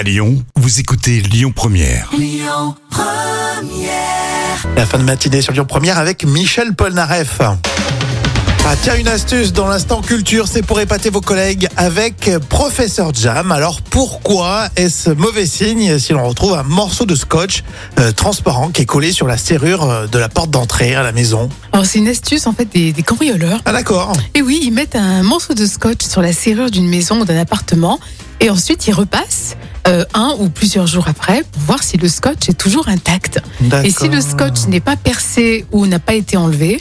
À Lyon, vous écoutez Lyon Première. La fin de matinée sur Lyon Première avec Michel Polnareff. Ah tiens, une astuce dans l'instant culture, c'est pour épater vos collègues avec Professeur Jam. Alors pourquoi est-ce mauvais signe si l'on retrouve un morceau de scotch euh, transparent qui est collé sur la serrure euh, de la porte d'entrée à la maison? Alors c'est une astuce en fait des, des cambrioleurs. Ah d'accord. Et oui, ils mettent un morceau de scotch sur la serrure d'une maison ou d'un appartement et ensuite ils repassent euh, un ou plusieurs jours après pour voir si le scotch est toujours intact. Et si le scotch n'est pas percé ou n'a pas été enlevé,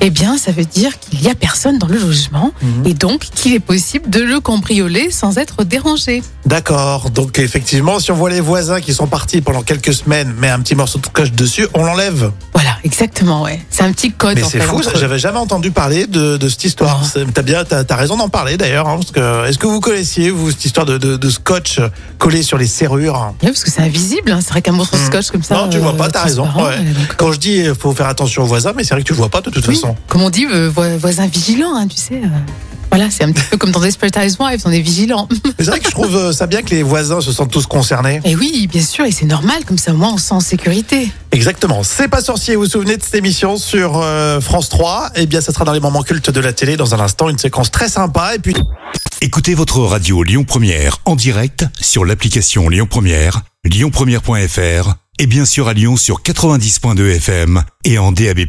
eh bien, ça veut dire qu'il n'y a personne dans le logement Mhm. et donc qu'il est possible de le cambrioler sans être dérangé. D'accord. Donc effectivement, si on voit les voisins qui sont partis pendant quelques semaines, mais un petit morceau de scotch dessus, on l'enlève. Voilà, exactement, ouais. C'est un petit code. Mais c'est fou, j'avais jamais entendu parler de, de cette histoire. T'as bien, t'as, raison d'en parler d'ailleurs. hein, parce que est-ce que vous connaissiez vous cette histoire de, de, de scotch collé sur les serrures? Oui, parce que c'est invisible, hein. c'est vrai qu'un morceau de Mhm. scotch comme ça. Non, tu vois euh, pas, t'as raison. transparent, ouais. euh, donc, Quand je dis il faut faire attention aux voisins, mais c'est vrai que tu vois pas de toute Oui, façon. Comme on dit, euh, vo- voisin vigilant, hein, tu sais. Voilà, c'est un petit peu comme dans Desperate Housewives, on est vigilant. Mais c'est vrai que je trouve euh, ça bien que les voisins se sentent tous concernés. Et oui, bien sûr, et c'est normal, comme ça au moins on se sent en sécurité. Exactement. C'est pas sorcier. Vous vous souvenez de cette émission sur euh, France 3 Eh bien, ça sera dans les moments cultes de la télé dans un instant. Une séquence très sympa. Et puis, Écoutez votre radio Lyon Première en direct sur l'application Lyon Première, lyonpremière.fr et bien sûr à Lyon sur 90.2 FM et en DAB+.